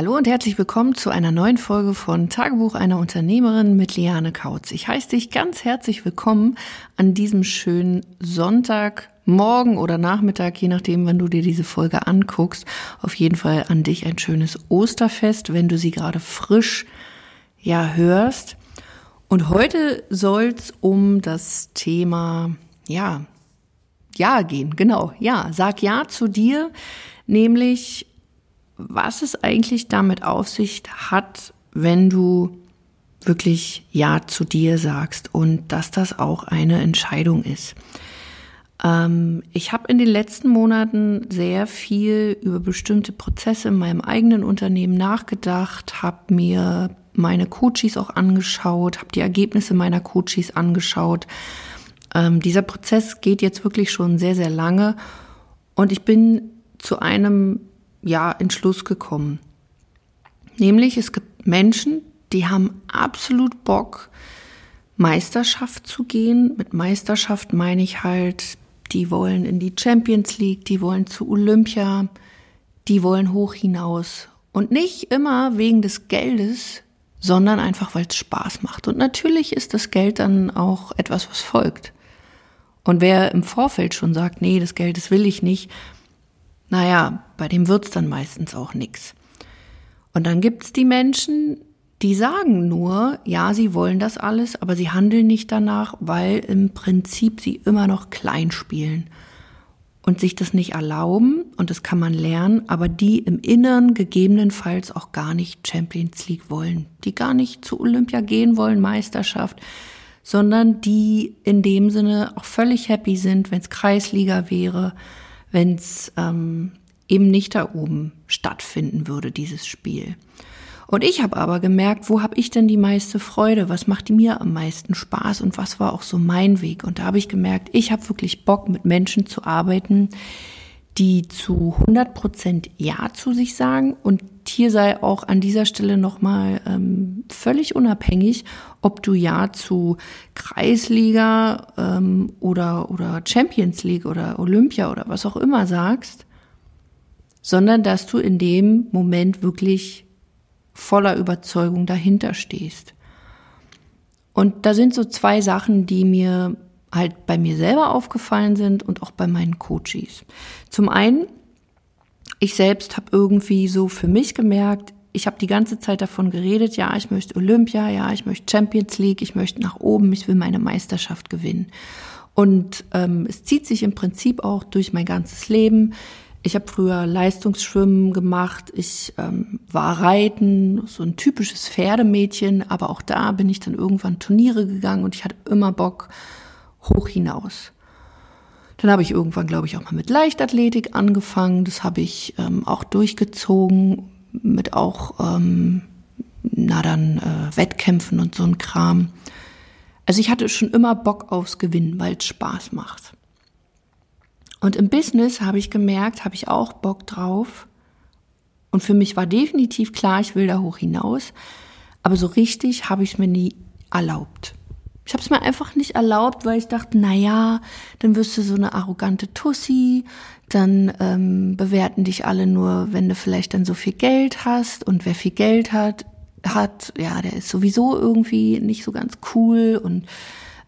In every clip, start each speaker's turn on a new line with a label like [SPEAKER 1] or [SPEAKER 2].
[SPEAKER 1] Hallo und herzlich willkommen zu einer neuen Folge von Tagebuch einer Unternehmerin mit Liane Kautz. Ich heiße dich ganz herzlich willkommen an diesem schönen Sonntagmorgen oder Nachmittag, je nachdem, wann du dir diese Folge anguckst. Auf jeden Fall an dich ein schönes Osterfest, wenn du sie gerade frisch ja hörst. Und heute soll es um das Thema ja ja gehen. Genau, ja, sag ja zu dir, nämlich was es eigentlich damit auf sich hat, wenn du wirklich Ja zu dir sagst und dass das auch eine Entscheidung ist. Ähm, ich habe in den letzten Monaten sehr viel über bestimmte Prozesse in meinem eigenen Unternehmen nachgedacht, habe mir meine Coaches auch angeschaut, habe die Ergebnisse meiner Coaches angeschaut. Ähm, dieser Prozess geht jetzt wirklich schon sehr, sehr lange und ich bin zu einem ja, Entschluss gekommen. Nämlich, es gibt Menschen, die haben absolut Bock, Meisterschaft zu gehen. Mit Meisterschaft meine ich halt, die wollen in die Champions League, die wollen zu Olympia, die wollen hoch hinaus. Und nicht immer wegen des Geldes, sondern einfach, weil es Spaß macht. Und natürlich ist das Geld dann auch etwas, was folgt. Und wer im Vorfeld schon sagt, nee, das Geld, das will ich nicht, naja, bei dem wird's dann meistens auch nix. Und dann gibt's die Menschen, die sagen nur, ja, sie wollen das alles, aber sie handeln nicht danach, weil im Prinzip sie immer noch klein spielen und sich das nicht erlauben, und das kann man lernen, aber die im Inneren gegebenenfalls auch gar nicht Champions League wollen, die gar nicht zu Olympia gehen wollen, Meisterschaft, sondern die in dem Sinne auch völlig happy sind, wenn es Kreisliga wäre, wenn es ähm, eben nicht da oben stattfinden würde, dieses Spiel. Und ich habe aber gemerkt, wo habe ich denn die meiste Freude? Was macht mir am meisten Spaß und was war auch so mein Weg? Und da habe ich gemerkt, ich habe wirklich Bock, mit Menschen zu arbeiten, die zu 100 Prozent Ja zu sich sagen. Und hier sei auch an dieser Stelle nochmal ähm, völlig unabhängig, ob du Ja zu Kreisliga ähm, oder, oder Champions League oder Olympia oder was auch immer sagst, sondern dass du in dem Moment wirklich voller Überzeugung dahinter stehst. Und da sind so zwei Sachen, die mir halt bei mir selber aufgefallen sind und auch bei meinen Coaches. Zum einen, ich selbst habe irgendwie so für mich gemerkt, ich habe die ganze Zeit davon geredet, ja, ich möchte Olympia, ja, ich möchte Champions League, ich möchte nach oben, ich will meine Meisterschaft gewinnen. Und ähm, es zieht sich im Prinzip auch durch mein ganzes Leben. Ich habe früher Leistungsschwimmen gemacht, ich ähm, war Reiten, so ein typisches Pferdemädchen, aber auch da bin ich dann irgendwann Turniere gegangen und ich hatte immer Bock, hoch hinaus. Dann habe ich irgendwann, glaube ich, auch mal mit Leichtathletik angefangen. Das habe ich ähm, auch durchgezogen mit auch, ähm, na dann, äh, Wettkämpfen und so ein Kram. Also ich hatte schon immer Bock aufs Gewinnen, weil es Spaß macht. Und im Business habe ich gemerkt, habe ich auch Bock drauf. Und für mich war definitiv klar, ich will da hoch hinaus. Aber so richtig habe ich es mir nie erlaubt. Ich habe es mir einfach nicht erlaubt, weil ich dachte, na ja, dann wirst du so eine arrogante Tussi, dann ähm, bewerten dich alle nur, wenn du vielleicht dann so viel Geld hast und wer viel Geld hat, hat, ja, der ist sowieso irgendwie nicht so ganz cool und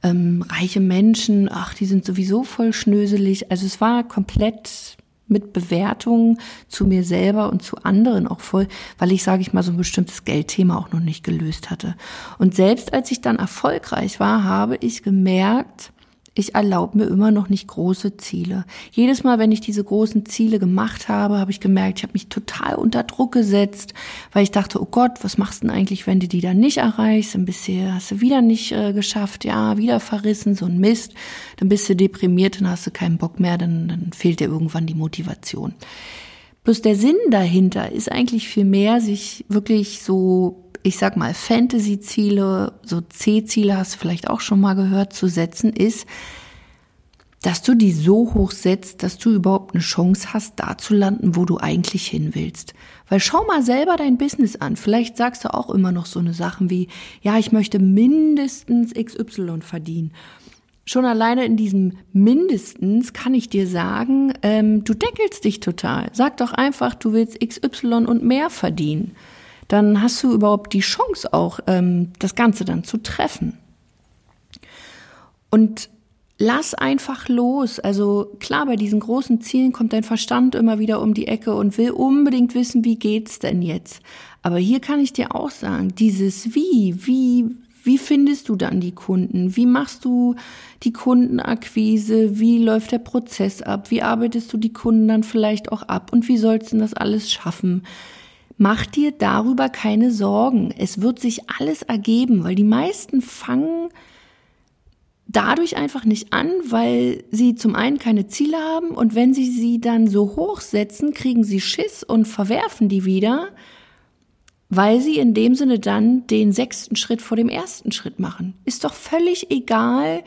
[SPEAKER 1] ähm, reiche Menschen, ach, die sind sowieso voll schnöselig. Also es war komplett mit Bewertungen zu mir selber und zu anderen auch voll, weil ich, sage ich mal, so ein bestimmtes Geldthema auch noch nicht gelöst hatte. Und selbst als ich dann erfolgreich war, habe ich gemerkt, ich erlaube mir immer noch nicht große Ziele. Jedes Mal, wenn ich diese großen Ziele gemacht habe, habe ich gemerkt, ich habe mich total unter Druck gesetzt, weil ich dachte, oh Gott, was machst du denn eigentlich, wenn du die dann nicht erreichst? Dann bist du, hast du wieder nicht äh, geschafft, ja, wieder verrissen, so ein Mist. Dann bist du deprimiert, dann hast du keinen Bock mehr, dann, dann fehlt dir irgendwann die Motivation. Bloß der Sinn dahinter ist eigentlich viel mehr, sich wirklich so ich sag mal, Fantasy-Ziele, so C-Ziele hast du vielleicht auch schon mal gehört, zu setzen, ist, dass du die so hoch setzt, dass du überhaupt eine Chance hast, da zu landen, wo du eigentlich hin willst. Weil schau mal selber dein Business an. Vielleicht sagst du auch immer noch so eine Sachen wie, ja, ich möchte mindestens XY verdienen. schon alleine in diesem mindestens kann ich dir sagen, ähm, du deckelst dich total. Sag doch einfach, du willst XY und mehr verdienen. Dann hast du überhaupt die Chance auch, ähm, das Ganze dann zu treffen. Und lass einfach los. Also klar, bei diesen großen Zielen kommt dein Verstand immer wieder um die Ecke und will unbedingt wissen, wie geht's denn jetzt? Aber hier kann ich dir auch sagen, dieses Wie, wie, wie findest du dann die Kunden? Wie machst du die Kundenakquise? Wie läuft der Prozess ab? Wie arbeitest du die Kunden dann vielleicht auch ab? Und wie sollst du das alles schaffen? Mach dir darüber keine Sorgen. Es wird sich alles ergeben, weil die meisten fangen dadurch einfach nicht an, weil sie zum einen keine Ziele haben und wenn sie sie dann so hochsetzen, kriegen sie Schiss und verwerfen die wieder weil sie in dem Sinne dann den sechsten Schritt vor dem ersten Schritt machen. Ist doch völlig egal,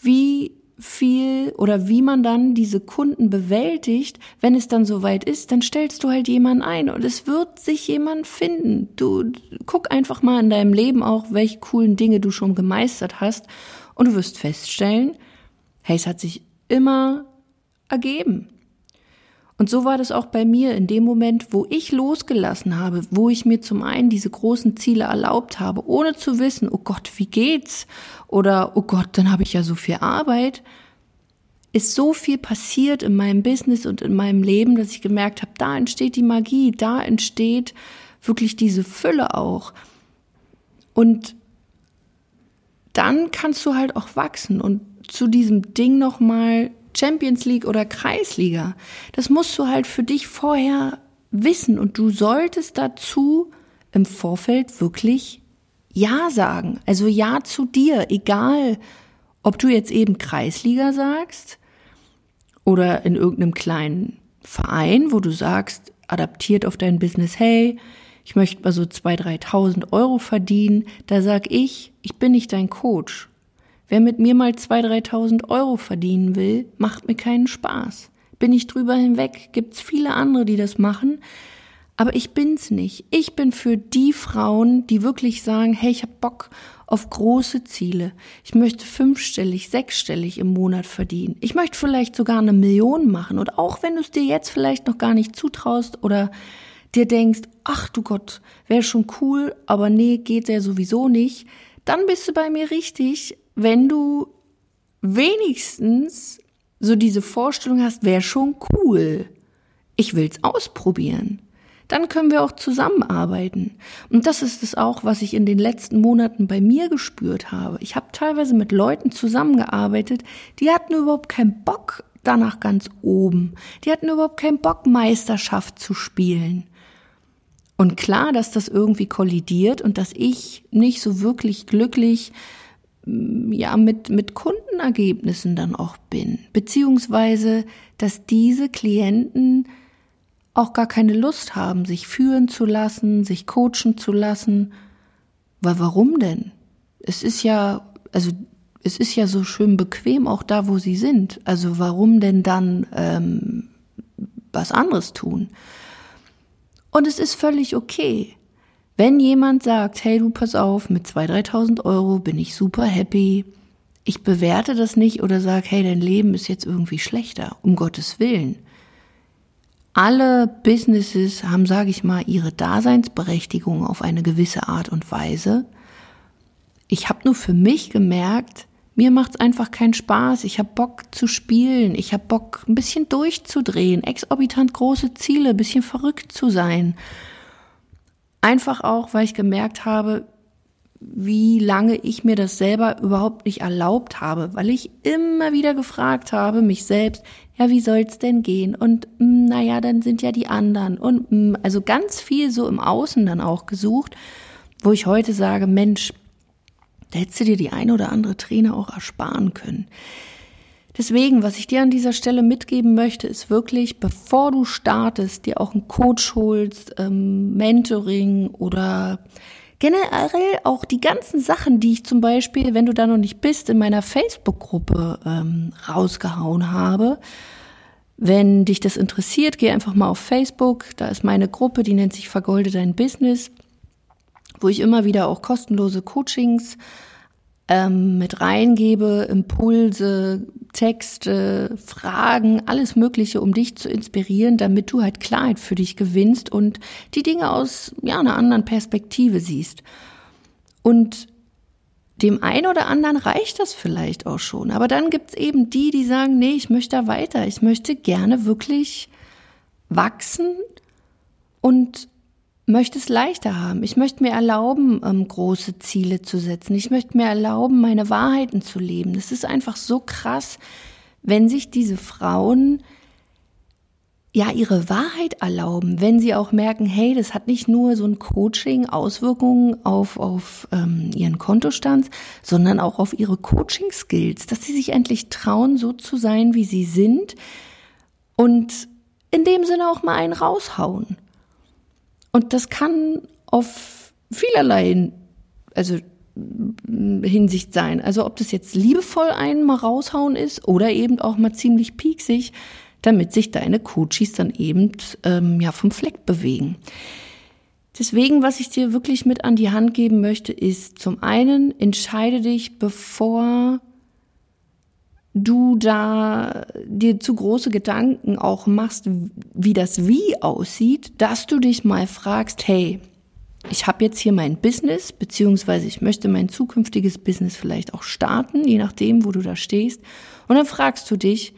[SPEAKER 1] wie viel oder wie man dann diese Kunden bewältigt, wenn es dann soweit ist, dann stellst du halt jemanden ein und es wird sich jemand finden. Du guck einfach mal in deinem Leben auch, welche coolen Dinge du schon gemeistert hast und du wirst feststellen, hey, es hat sich immer ergeben. Und so war das auch bei mir in dem Moment, wo ich losgelassen habe, wo ich mir zum einen diese großen Ziele erlaubt habe, ohne zu wissen, oh Gott, wie geht's? Oder oh Gott, dann habe ich ja so viel Arbeit. Ist so viel passiert in meinem Business und in meinem Leben, dass ich gemerkt habe, da entsteht die Magie, da entsteht wirklich diese Fülle auch. Und dann kannst du halt auch wachsen und zu diesem Ding nochmal Champions League oder Kreisliga. Das musst du halt für dich vorher wissen und du solltest dazu im Vorfeld wirklich Ja sagen. Also Ja zu dir, egal ob du jetzt eben Kreisliga sagst oder in irgendeinem kleinen Verein, wo du sagst, adaptiert auf dein Business, hey, ich möchte mal so 2.000, 3.000 Euro verdienen, da sag ich, ich bin nicht dein Coach. Wer mit mir mal 2.000, 3.000 Euro verdienen will, macht mir keinen Spaß. Bin ich drüber hinweg, gibt's viele andere, die das machen. Aber ich bin's nicht. Ich bin für die Frauen, die wirklich sagen, hey, ich hab Bock auf große Ziele. Ich möchte fünfstellig, sechsstellig im Monat verdienen. Ich möchte vielleicht sogar eine Million machen. Und auch wenn du es dir jetzt vielleicht noch gar nicht zutraust oder dir denkst, ach du Gott, wäre schon cool, aber nee, geht ja sowieso nicht, dann bist du bei mir richtig wenn du wenigstens so diese Vorstellung hast, wäre schon cool. Ich will's ausprobieren. Dann können wir auch zusammenarbeiten. Und das ist es auch, was ich in den letzten Monaten bei mir gespürt habe. Ich habe teilweise mit Leuten zusammengearbeitet, die hatten überhaupt keinen Bock danach ganz oben. Die hatten überhaupt keinen Bock, Meisterschaft zu spielen. Und klar, dass das irgendwie kollidiert und dass ich nicht so wirklich glücklich ja mit, mit Kundenergebnissen dann auch bin. Beziehungsweise, dass diese Klienten auch gar keine Lust haben, sich führen zu lassen, sich coachen zu lassen. Weil warum denn? Es ist ja, also es ist ja so schön bequem auch da, wo sie sind. Also warum denn dann ähm, was anderes tun? Und es ist völlig okay. Wenn jemand sagt, hey du pass auf, mit 2.000, 3.000 Euro bin ich super happy, ich bewerte das nicht oder sage, hey, dein Leben ist jetzt irgendwie schlechter, um Gottes Willen. Alle Businesses haben, sage ich mal, ihre Daseinsberechtigung auf eine gewisse Art und Weise. Ich habe nur für mich gemerkt, mir macht's einfach keinen Spaß. Ich habe Bock zu spielen. Ich habe Bock, ein bisschen durchzudrehen, exorbitant große Ziele, ein bisschen verrückt zu sein. Einfach auch, weil ich gemerkt habe, wie lange ich mir das selber überhaupt nicht erlaubt habe, weil ich immer wieder gefragt habe, mich selbst, ja, wie soll's denn gehen? Und mh, hm, naja, dann sind ja die anderen. Und mh, hm, also ganz viel so im Außen dann auch gesucht, wo ich heute sage, Mensch, da hättest du dir die eine oder andere Trainer auch ersparen können. Deswegen, was ich dir an dieser Stelle mitgeben möchte, ist wirklich, bevor du startest, dir auch einen Coach holst, ähm, Mentoring oder generell auch die ganzen Sachen, die ich zum Beispiel, wenn du da noch nicht bist, in meiner Facebook-Gruppe ähm, rausgehauen habe. Wenn dich das interessiert, geh einfach mal auf Facebook. Da ist meine Gruppe, die nennt sich Vergolde dein Business, wo ich immer wieder auch kostenlose Coachings ähm, mit reingebe, Impulse, Texte, Fragen, alles Mögliche, um dich zu inspirieren, damit du halt Klarheit für dich gewinnst und die Dinge aus ja, einer anderen Perspektive siehst. Und dem einen oder anderen reicht das vielleicht auch schon. Aber dann gibt's eben die, die sagen, nee, ich möchte da weiter. Ich möchte gerne wirklich wachsen und möchte es leichter haben. Ich möchte mir erlauben, ähm, große Ziele zu setzen. Ich möchte mir erlauben, meine Wahrheiten zu leben. Das ist einfach so krass, wenn sich diese Frauen ja ihre Wahrheit erlauben, wenn sie auch merken, hey, das hat nicht nur so ein Coaching Auswirkungen auf auf ähm, ihren Kontostand, sondern auch auf ihre Coaching Skills, dass sie sich endlich trauen, so zu sein, wie sie sind und in dem Sinne auch mal einen raushauen. Und das kann auf vielerlei, also Hinsicht sein. Also ob das jetzt liebevoll einen mal raushauen ist oder eben auch mal ziemlich pieksig, damit sich deine Coaches dann eben ähm, ja vom Fleck bewegen. Deswegen, was ich dir wirklich mit an die Hand geben möchte, ist zum einen entscheide dich, bevor du da dir zu große Gedanken auch machst, wie das Wie aussieht, dass du dich mal fragst, hey, ich habe jetzt hier mein Business, beziehungsweise ich möchte mein zukünftiges Business vielleicht auch starten, je nachdem, wo du da stehst. Und dann fragst du dich,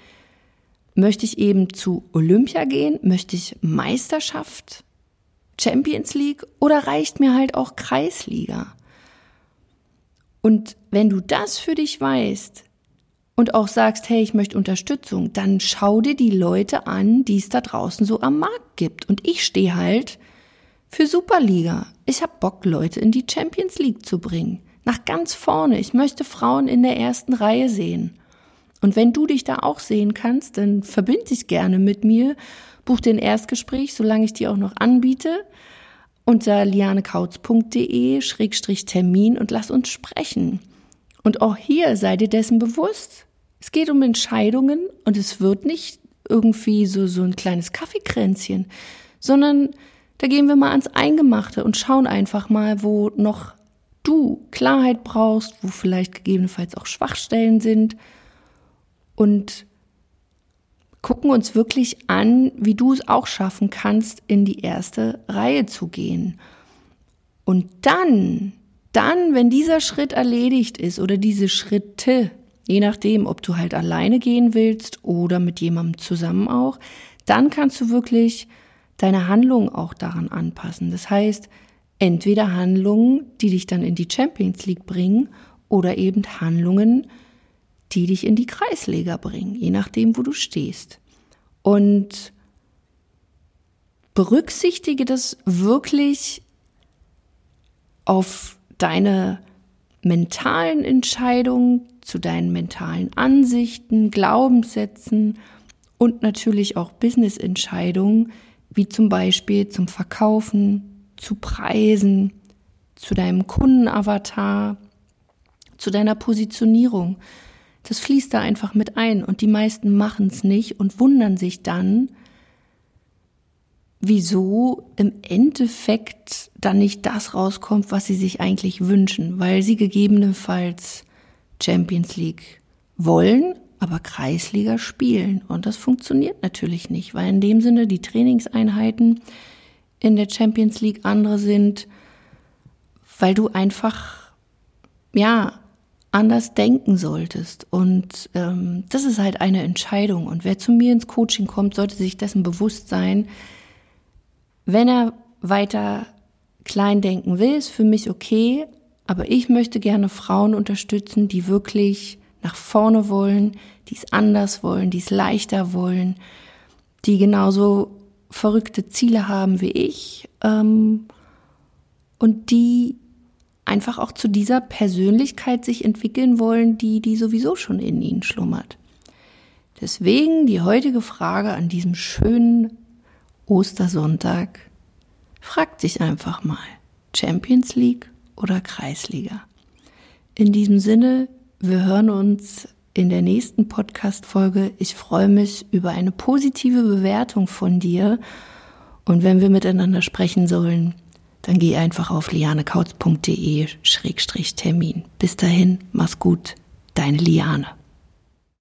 [SPEAKER 1] möchte ich eben zu Olympia gehen? Möchte ich Meisterschaft, Champions League oder reicht mir halt auch Kreisliga? Und wenn du das für dich weißt, und auch sagst, hey, ich möchte Unterstützung, dann schau dir die Leute an, die es da draußen so am Markt gibt. Und ich stehe halt für Superliga. Ich habe Bock, Leute in die Champions League zu bringen. Nach ganz vorne. Ich möchte Frauen in der ersten Reihe sehen. Und wenn du dich da auch sehen kannst, dann verbind dich gerne mit mir. Buch den Erstgespräch, solange ich dir auch noch anbiete, unter lianekautz.de-termin und lass uns sprechen. Und auch hier sei dir dessen bewusst. Es geht um Entscheidungen und es wird nicht irgendwie so, so ein kleines Kaffeekränzchen, sondern da gehen wir mal ans Eingemachte und schauen einfach mal, wo noch du Klarheit brauchst, wo vielleicht gegebenenfalls auch Schwachstellen sind und gucken uns wirklich an, wie du es auch schaffen kannst, in die erste Reihe zu gehen. Und dann, dann, wenn dieser Schritt erledigt ist oder diese Schritte, Je nachdem, ob du halt alleine gehen willst oder mit jemandem zusammen auch, dann kannst du wirklich deine Handlungen auch daran anpassen. Das heißt, entweder Handlungen, die dich dann in die Champions League bringen oder eben Handlungen, die dich in die Kreisliga bringen, je nachdem, wo du stehst. Und berücksichtige das wirklich auf deine mentalen Entscheidungen, zu deinen mentalen Ansichten, Glaubenssätzen und natürlich auch Business-Entscheidungen, wie zum Beispiel zum Verkaufen, zu Preisen, zu deinem Kundenavatar, zu deiner Positionierung. Das fließt da einfach mit ein und die meisten machen es nicht und wundern sich dann, wieso im Endeffekt dann nicht das rauskommt, was sie sich eigentlich wünschen, weil sie gegebenenfalls Champions League wollen, aber Kreisliga spielen. Und das funktioniert natürlich nicht, weil in dem Sinne die Trainingseinheiten in der Champions League andere sind, weil du einfach, ja, anders denken solltest. Und ähm, das ist halt eine Entscheidung. Und wer zu mir ins Coaching kommt, sollte sich dessen bewusst sein, wenn er weiter klein denken will, ist für mich okay, aber ich möchte gerne Frauen unterstützen, die wirklich nach vorne wollen, die es anders wollen, die es leichter wollen, die genauso verrückte Ziele haben wie ich ähm, und die einfach auch zu dieser Persönlichkeit sich entwickeln wollen, die die sowieso schon in ihnen schlummert. Deswegen die heutige Frage an diesem schönen Ostersonntag. Frag dich einfach mal. Champions League oder Kreisliga. In diesem Sinne, wir hören uns in der nächsten Podcast-Folge. Ich freue mich über eine positive Bewertung von dir. Und wenn wir miteinander sprechen sollen, dann geh einfach auf lianekautz.de-termin. Bis dahin, mach's gut, deine Liane.